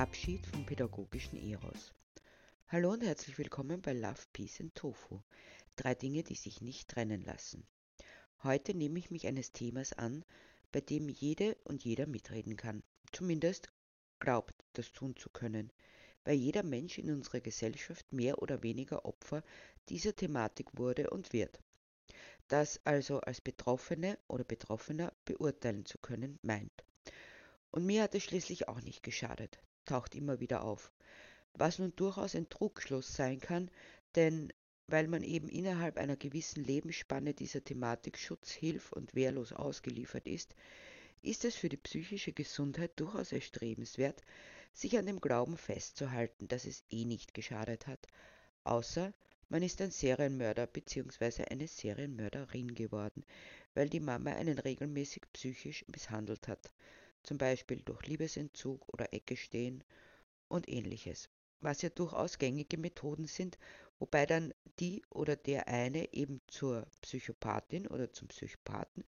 Abschied vom pädagogischen Eros. Hallo und herzlich willkommen bei Love, Peace and Tofu. Drei Dinge, die sich nicht trennen lassen. Heute nehme ich mich eines Themas an, bei dem jede und jeder mitreden kann. Zumindest glaubt, das tun zu können, weil jeder Mensch in unserer Gesellschaft mehr oder weniger Opfer dieser Thematik wurde und wird. Das also als Betroffene oder Betroffener beurteilen zu können meint. Und mir hat es schließlich auch nicht geschadet, taucht immer wieder auf. Was nun durchaus ein Trugschluss sein kann, denn weil man eben innerhalb einer gewissen Lebensspanne dieser Thematik Schutz, Hilf und wehrlos ausgeliefert ist, ist es für die psychische Gesundheit durchaus erstrebenswert, sich an dem Glauben festzuhalten, dass es eh nicht geschadet hat, außer man ist ein Serienmörder bzw. eine Serienmörderin geworden, weil die Mama einen regelmäßig psychisch misshandelt hat, zum Beispiel durch Liebesentzug oder Ecke stehen und ähnliches, was ja durchaus gängige Methoden sind, wobei dann die oder der eine eben zur Psychopathin oder zum Psychopathen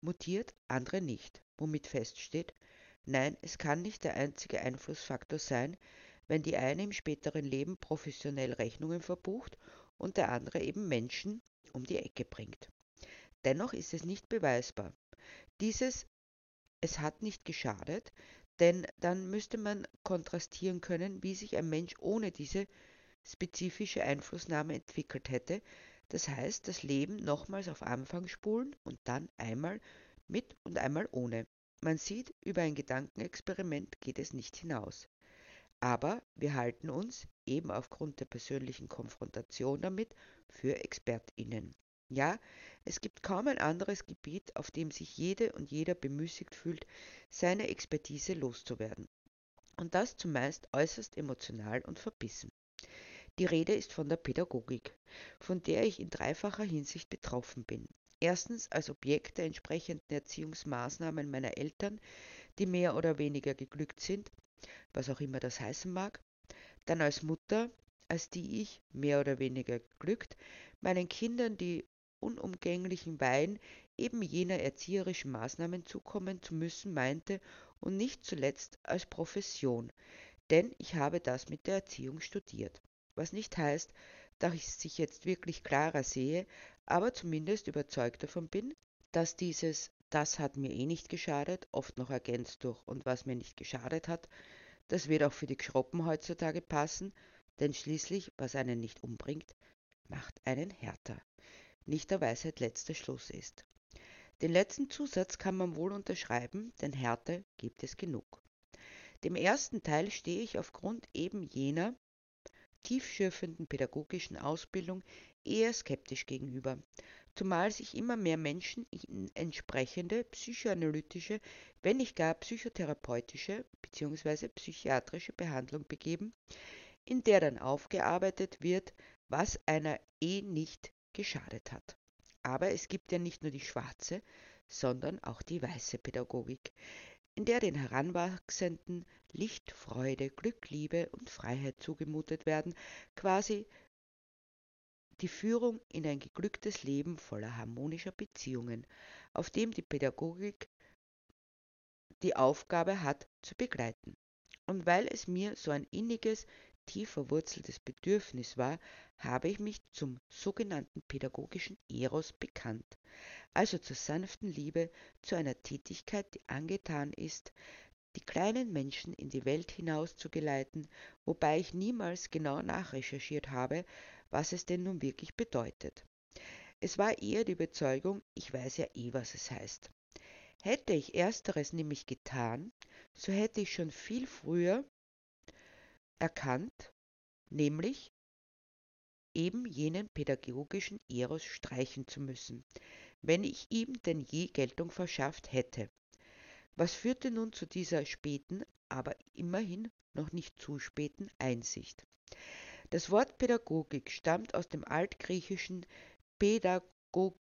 mutiert, andere nicht, womit feststeht, nein, es kann nicht der einzige Einflussfaktor sein, wenn die eine im späteren Leben professionell Rechnungen verbucht und der andere eben Menschen um die Ecke bringt. Dennoch ist es nicht beweisbar. Dieses es hat nicht geschadet, denn dann müsste man kontrastieren können, wie sich ein Mensch ohne diese spezifische Einflussnahme entwickelt hätte. Das heißt, das Leben nochmals auf Anfang spulen und dann einmal mit und einmal ohne. Man sieht, über ein Gedankenexperiment geht es nicht hinaus. Aber wir halten uns, eben aufgrund der persönlichen Konfrontation damit, für Expertinnen. Ja, es gibt kaum ein anderes Gebiet, auf dem sich jede und jeder bemüßigt fühlt, seine Expertise loszuwerden. Und das zumeist äußerst emotional und verbissen. Die Rede ist von der Pädagogik, von der ich in dreifacher Hinsicht betroffen bin. Erstens als Objekt der entsprechenden Erziehungsmaßnahmen meiner Eltern, die mehr oder weniger geglückt sind, was auch immer das heißen mag. Dann als Mutter, als die ich, mehr oder weniger geglückt, meinen Kindern die unumgänglichen Wein eben jener erzieherischen Maßnahmen zukommen zu müssen meinte und nicht zuletzt als Profession, denn ich habe das mit der Erziehung studiert. Was nicht heißt, dass ich sich jetzt wirklich klarer sehe, aber zumindest überzeugt davon bin, dass dieses das hat mir eh nicht geschadet, oft noch ergänzt durch und was mir nicht geschadet hat, das wird auch für die Schroppen heutzutage passen, denn schließlich, was einen nicht umbringt, macht einen härter nicht der Weisheit letzter Schluss ist. Den letzten Zusatz kann man wohl unterschreiben, denn Härte gibt es genug. Dem ersten Teil stehe ich aufgrund eben jener tiefschürfenden pädagogischen Ausbildung eher skeptisch gegenüber, zumal sich immer mehr Menschen in entsprechende psychoanalytische, wenn nicht gar psychotherapeutische bzw. psychiatrische Behandlung begeben, in der dann aufgearbeitet wird, was einer eh nicht geschadet hat. Aber es gibt ja nicht nur die schwarze, sondern auch die weiße Pädagogik, in der den Heranwachsenden Licht, Freude, Glück, Liebe und Freiheit zugemutet werden, quasi die Führung in ein geglücktes Leben voller harmonischer Beziehungen, auf dem die Pädagogik die Aufgabe hat, zu begleiten. Und weil es mir so ein inniges, tief verwurzeltes Bedürfnis war, habe ich mich zum sogenannten pädagogischen Eros bekannt, also zur sanften Liebe zu einer Tätigkeit, die angetan ist, die kleinen Menschen in die Welt hinaus zu geleiten, wobei ich niemals genau nachrecherchiert habe, was es denn nun wirklich bedeutet. Es war eher die Überzeugung, ich weiß ja eh, was es heißt. Hätte ich ersteres nämlich getan, so hätte ich schon viel früher erkannt, nämlich eben jenen pädagogischen Eros streichen zu müssen, wenn ich ihm denn je Geltung verschafft hätte. Was führte nun zu dieser späten, aber immerhin noch nicht zu späten Einsicht? Das Wort Pädagogik stammt aus dem altgriechischen Pädagogike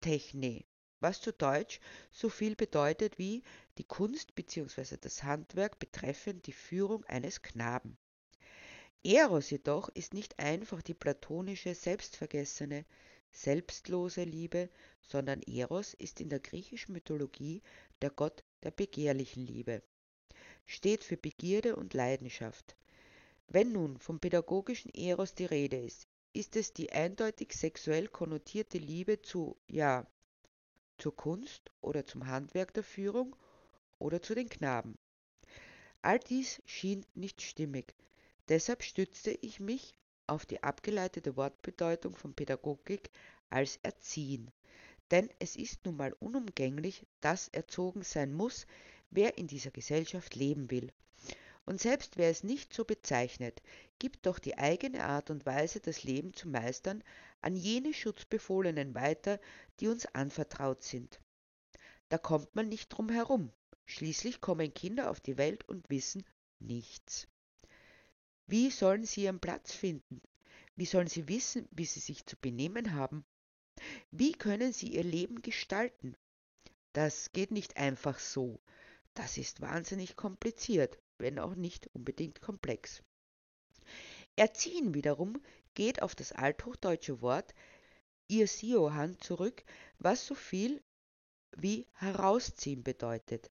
Techne, was zu Deutsch so viel bedeutet wie die Kunst bzw. das Handwerk betreffend die Führung eines Knaben. Eros jedoch ist nicht einfach die platonische, selbstvergessene, selbstlose Liebe, sondern Eros ist in der griechischen Mythologie der Gott der begehrlichen Liebe. steht für Begierde und Leidenschaft. Wenn nun vom pädagogischen Eros die Rede ist, ist es die eindeutig sexuell konnotierte Liebe zu, ja, zur Kunst oder zum Handwerk der Führung oder zu den Knaben. All dies schien nicht stimmig, deshalb stützte ich mich auf die abgeleitete Wortbedeutung von Pädagogik als Erziehen. Denn es ist nun mal unumgänglich, dass erzogen sein muss, wer in dieser Gesellschaft leben will. Und selbst wer es nicht so bezeichnet, gibt doch die eigene Art und Weise, das Leben zu meistern, an jene Schutzbefohlenen weiter, die uns anvertraut sind. Da kommt man nicht drum herum. Schließlich kommen Kinder auf die Welt und wissen nichts. Wie sollen sie ihren Platz finden? Wie sollen sie wissen, wie sie sich zu benehmen haben? Wie können sie ihr Leben gestalten? Das geht nicht einfach so. Das ist wahnsinnig kompliziert, wenn auch nicht unbedingt komplex. Erziehen wiederum geht auf das althochdeutsche Wort Irsiohan zurück, was so viel wie herausziehen bedeutet.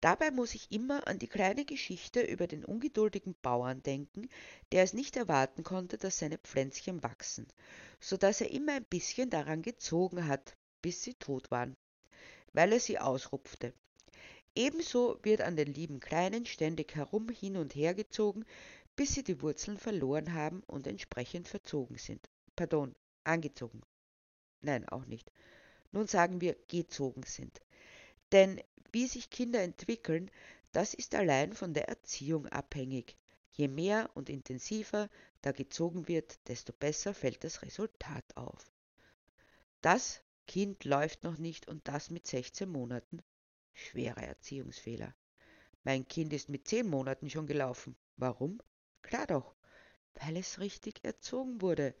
Dabei muss ich immer an die kleine Geschichte über den ungeduldigen Bauern denken, der es nicht erwarten konnte, dass seine Pflänzchen wachsen, so dass er immer ein bisschen daran gezogen hat, bis sie tot waren, weil er sie ausrupfte. Ebenso wird an den lieben Kleinen ständig herum hin und her gezogen, bis sie die Wurzeln verloren haben und entsprechend verzogen sind. Pardon, angezogen. Nein, auch nicht. Nun sagen wir gezogen sind. Denn wie sich Kinder entwickeln, das ist allein von der Erziehung abhängig. Je mehr und intensiver da gezogen wird, desto besser fällt das Resultat auf. Das Kind läuft noch nicht und das mit 16 Monaten. Schwerer Erziehungsfehler. Mein Kind ist mit 10 Monaten schon gelaufen. Warum? Klar doch, weil es richtig erzogen wurde.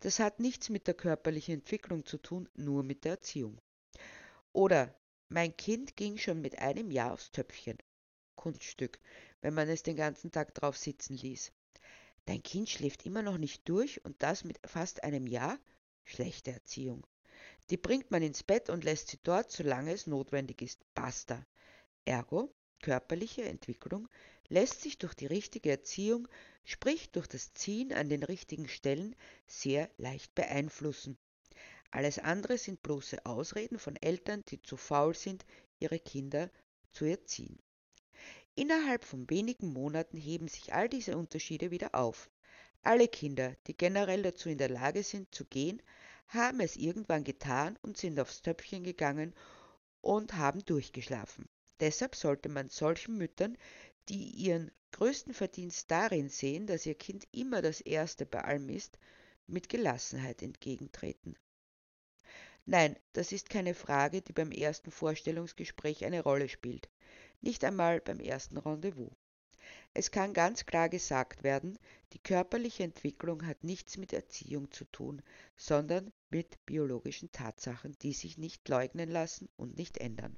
Das hat nichts mit der körperlichen Entwicklung zu tun, nur mit der Erziehung. Oder mein Kind ging schon mit einem Jahr aufs Töpfchen. Kunststück, wenn man es den ganzen Tag drauf sitzen ließ. Dein Kind schläft immer noch nicht durch und das mit fast einem Jahr? Schlechte Erziehung. Die bringt man ins Bett und lässt sie dort, solange es notwendig ist. Basta. Ergo, körperliche Entwicklung lässt sich durch die richtige Erziehung, sprich durch das Ziehen an den richtigen Stellen, sehr leicht beeinflussen. Alles andere sind bloße Ausreden von Eltern, die zu faul sind, ihre Kinder zu erziehen. Innerhalb von wenigen Monaten heben sich all diese Unterschiede wieder auf. Alle Kinder, die generell dazu in der Lage sind zu gehen, haben es irgendwann getan und sind aufs Töpfchen gegangen und haben durchgeschlafen. Deshalb sollte man solchen Müttern, die ihren größten Verdienst darin sehen, dass ihr Kind immer das Erste bei allem ist, mit Gelassenheit entgegentreten. Nein, das ist keine Frage, die beim ersten Vorstellungsgespräch eine Rolle spielt. Nicht einmal beim ersten Rendezvous. Es kann ganz klar gesagt werden, die körperliche Entwicklung hat nichts mit Erziehung zu tun, sondern mit biologischen Tatsachen, die sich nicht leugnen lassen und nicht ändern.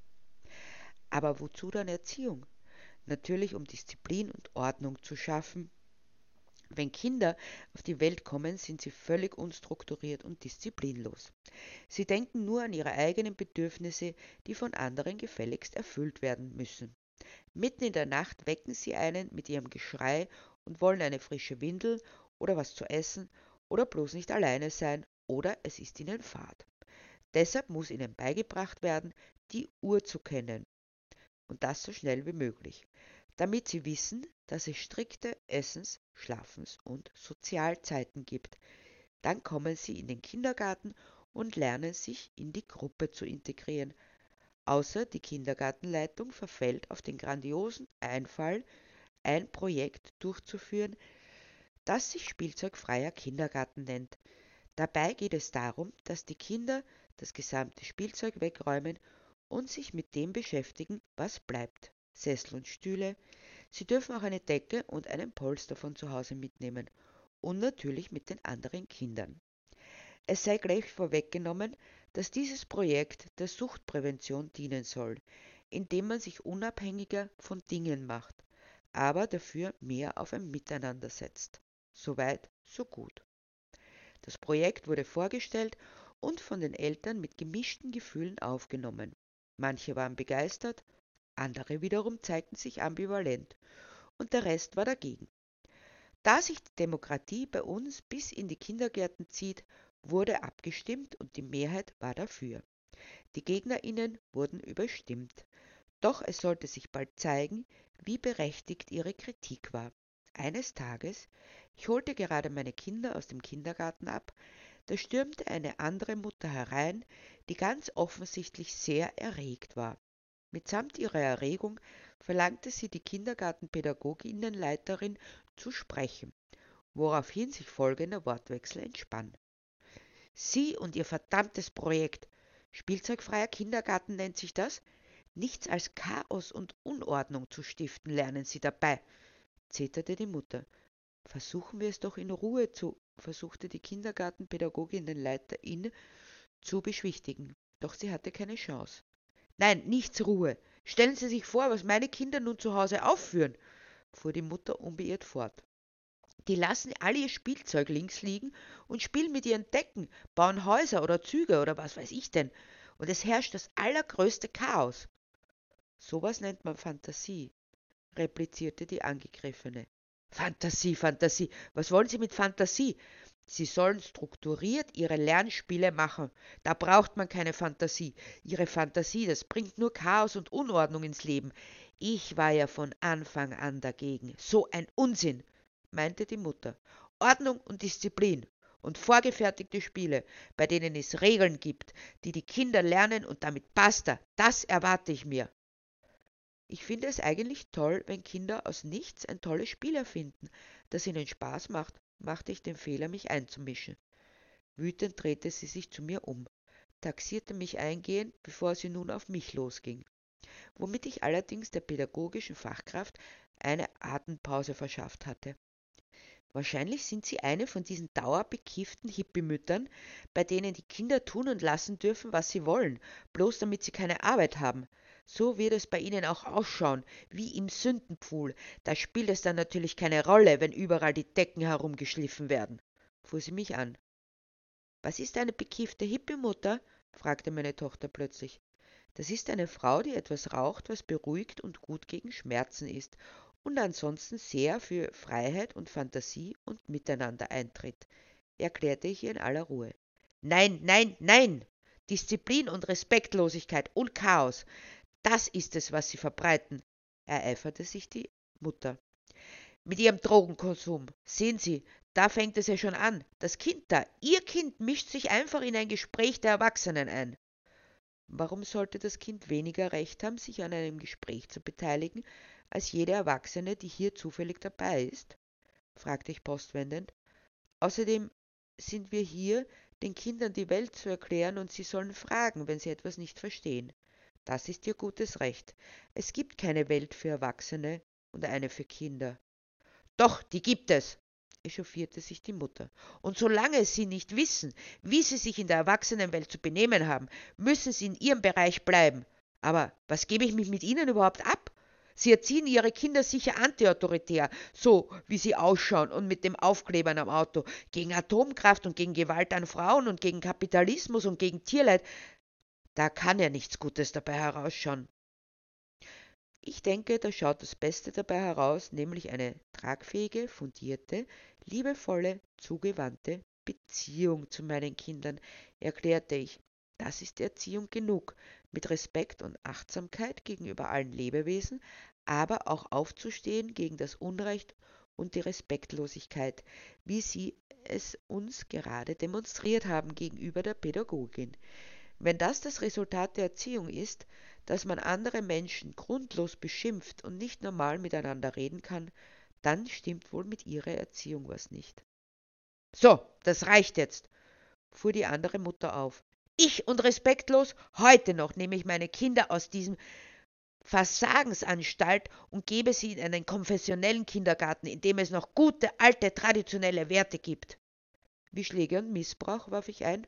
Aber wozu dann Erziehung? Natürlich um Disziplin und Ordnung zu schaffen, wenn Kinder auf die Welt kommen, sind sie völlig unstrukturiert und disziplinlos. Sie denken nur an ihre eigenen Bedürfnisse, die von anderen gefälligst erfüllt werden müssen. Mitten in der Nacht wecken sie einen mit ihrem Geschrei und wollen eine frische Windel oder was zu essen oder bloß nicht alleine sein oder es ist ihnen fad. Deshalb muss ihnen beigebracht werden, die Uhr zu kennen und das so schnell wie möglich damit sie wissen, dass es strikte Essens-, Schlafens- und Sozialzeiten gibt. Dann kommen sie in den Kindergarten und lernen sich in die Gruppe zu integrieren. Außer die Kindergartenleitung verfällt auf den grandiosen Einfall, ein Projekt durchzuführen, das sich Spielzeugfreier Kindergarten nennt. Dabei geht es darum, dass die Kinder das gesamte Spielzeug wegräumen und sich mit dem beschäftigen, was bleibt. Sessel und Stühle. Sie dürfen auch eine Decke und einen Polster von zu Hause mitnehmen und natürlich mit den anderen Kindern. Es sei gleich vorweggenommen, dass dieses Projekt der Suchtprävention dienen soll, indem man sich unabhängiger von Dingen macht, aber dafür mehr auf ein Miteinander setzt. Soweit, so gut. Das Projekt wurde vorgestellt und von den Eltern mit gemischten Gefühlen aufgenommen. Manche waren begeistert, andere wiederum zeigten sich ambivalent und der Rest war dagegen. Da sich die Demokratie bei uns bis in die Kindergärten zieht, wurde abgestimmt und die Mehrheit war dafür. Die Gegnerinnen wurden überstimmt. Doch es sollte sich bald zeigen, wie berechtigt ihre Kritik war. Eines Tages, ich holte gerade meine Kinder aus dem Kindergarten ab, da stürmte eine andere Mutter herein, die ganz offensichtlich sehr erregt war. Mitsamt ihrer Erregung verlangte sie die Kindergartenpädagoginnenleiterin zu sprechen, woraufhin sich folgender Wortwechsel entspann. Sie und Ihr verdammtes Projekt, spielzeugfreier Kindergarten nennt sich das, nichts als Chaos und Unordnung zu stiften lernen Sie dabei, zeterte die Mutter. Versuchen wir es doch in Ruhe zu, versuchte die Kindergartenpädagoginnenleiterin zu beschwichtigen, doch sie hatte keine Chance. Nein, nichts Ruhe. Stellen Sie sich vor, was meine Kinder nun zu Hause aufführen, fuhr die Mutter unbeirrt fort. Die lassen alle ihr Spielzeug links liegen und spielen mit ihren Decken, bauen Häuser oder Züge oder was weiß ich denn. Und es herrscht das allergrößte Chaos. Sowas nennt man Fantasie, replizierte die Angegriffene. Fantasie, Fantasie. Was wollen Sie mit Fantasie? Sie sollen strukturiert ihre Lernspiele machen. Da braucht man keine Fantasie. Ihre Fantasie, das bringt nur Chaos und Unordnung ins Leben. Ich war ja von Anfang an dagegen. So ein Unsinn, meinte die Mutter. Ordnung und Disziplin und vorgefertigte Spiele, bei denen es Regeln gibt, die die Kinder lernen und damit basta. Das erwarte ich mir. Ich finde es eigentlich toll, wenn Kinder aus nichts ein tolles Spiel erfinden, das ihnen Spaß macht, machte ich den Fehler, mich einzumischen. Wütend drehte sie sich zu mir um, taxierte mich eingehend, bevor sie nun auf mich losging, womit ich allerdings der pädagogischen Fachkraft eine Atempause verschafft hatte. Wahrscheinlich sind Sie eine von diesen dauerbekifften Hippie-Müttern, bei denen die Kinder tun und lassen dürfen, was sie wollen, bloß damit sie keine Arbeit haben. So wird es bei Ihnen auch ausschauen, wie im Sündenpfuhl. Da spielt es dann natürlich keine Rolle, wenn überall die Decken herumgeschliffen werden, fuhr sie mich an. Was ist eine bekiffte Hippie-Mutter? fragte meine Tochter plötzlich. Das ist eine Frau, die etwas raucht, was beruhigt und gut gegen Schmerzen ist und ansonsten sehr für Freiheit und Fantasie und Miteinander eintritt, erklärte ich ihr in aller Ruhe. Nein, nein, nein! Disziplin und Respektlosigkeit und Chaos, das ist es, was sie verbreiten, ereiferte sich die Mutter. Mit ihrem Drogenkonsum. Sehen Sie, da fängt es ja schon an. Das Kind da, Ihr Kind mischt sich einfach in ein Gespräch der Erwachsenen ein. Warum sollte das Kind weniger Recht haben, sich an einem Gespräch zu beteiligen, als jede Erwachsene, die hier zufällig dabei ist? fragte ich postwendend. Außerdem sind wir hier, den Kindern die Welt zu erklären, und sie sollen fragen, wenn sie etwas nicht verstehen. Das ist ihr gutes Recht. Es gibt keine Welt für Erwachsene und eine für Kinder. Doch, die gibt es, echauffierte sich die Mutter. Und solange Sie nicht wissen, wie Sie sich in der Erwachsenenwelt zu benehmen haben, müssen Sie in Ihrem Bereich bleiben. Aber was gebe ich mich mit Ihnen überhaupt ab? Sie erziehen ihre Kinder sicher antiautoritär, so wie sie ausschauen und mit dem Aufklebern am Auto, gegen Atomkraft und gegen Gewalt an Frauen und gegen Kapitalismus und gegen Tierleid. Da kann ja nichts Gutes dabei herausschauen. Ich denke, da schaut das Beste dabei heraus, nämlich eine tragfähige, fundierte, liebevolle, zugewandte Beziehung zu meinen Kindern, erklärte ich. Das ist Erziehung genug, mit Respekt und Achtsamkeit gegenüber allen Lebewesen, aber auch aufzustehen gegen das Unrecht und die Respektlosigkeit, wie Sie es uns gerade demonstriert haben gegenüber der Pädagogin. Wenn das das Resultat der Erziehung ist, dass man andere Menschen grundlos beschimpft und nicht normal miteinander reden kann, dann stimmt wohl mit ihrer Erziehung was nicht. So, das reicht jetzt, fuhr die andere Mutter auf. Ich und respektlos, heute noch nehme ich meine Kinder aus diesem Versagensanstalt und gebe sie in einen konfessionellen Kindergarten, in dem es noch gute, alte, traditionelle Werte gibt. Wie Schläge und Missbrauch, warf ich ein.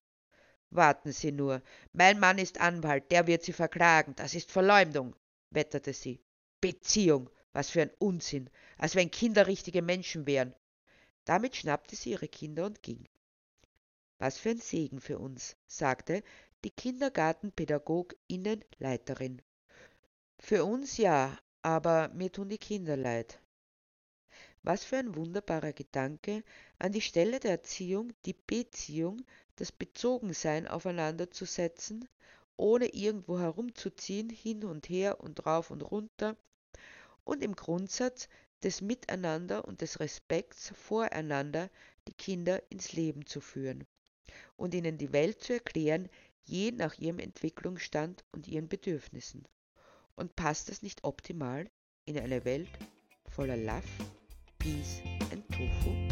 Warten Sie nur. Mein Mann ist Anwalt, der wird Sie verklagen. Das ist Verleumdung, wetterte sie. Beziehung, was für ein Unsinn, als wenn Kinder richtige Menschen wären. Damit schnappte sie ihre Kinder und ging. Was für ein Segen für uns, sagte die Kindergartenpädagoginnenleiterin. Für uns ja, aber mir tun die Kinder leid. Was für ein wunderbarer Gedanke, an die Stelle der Erziehung die Beziehung, das Bezogensein aufeinander zu setzen, ohne irgendwo herumzuziehen, hin und her und rauf und runter, und im Grundsatz des Miteinander und des Respekts voreinander die Kinder ins Leben zu führen und ihnen die Welt zu erklären, je nach ihrem Entwicklungsstand und ihren Bedürfnissen. Und passt das nicht optimal in eine Welt voller Love, Peace and Tofu?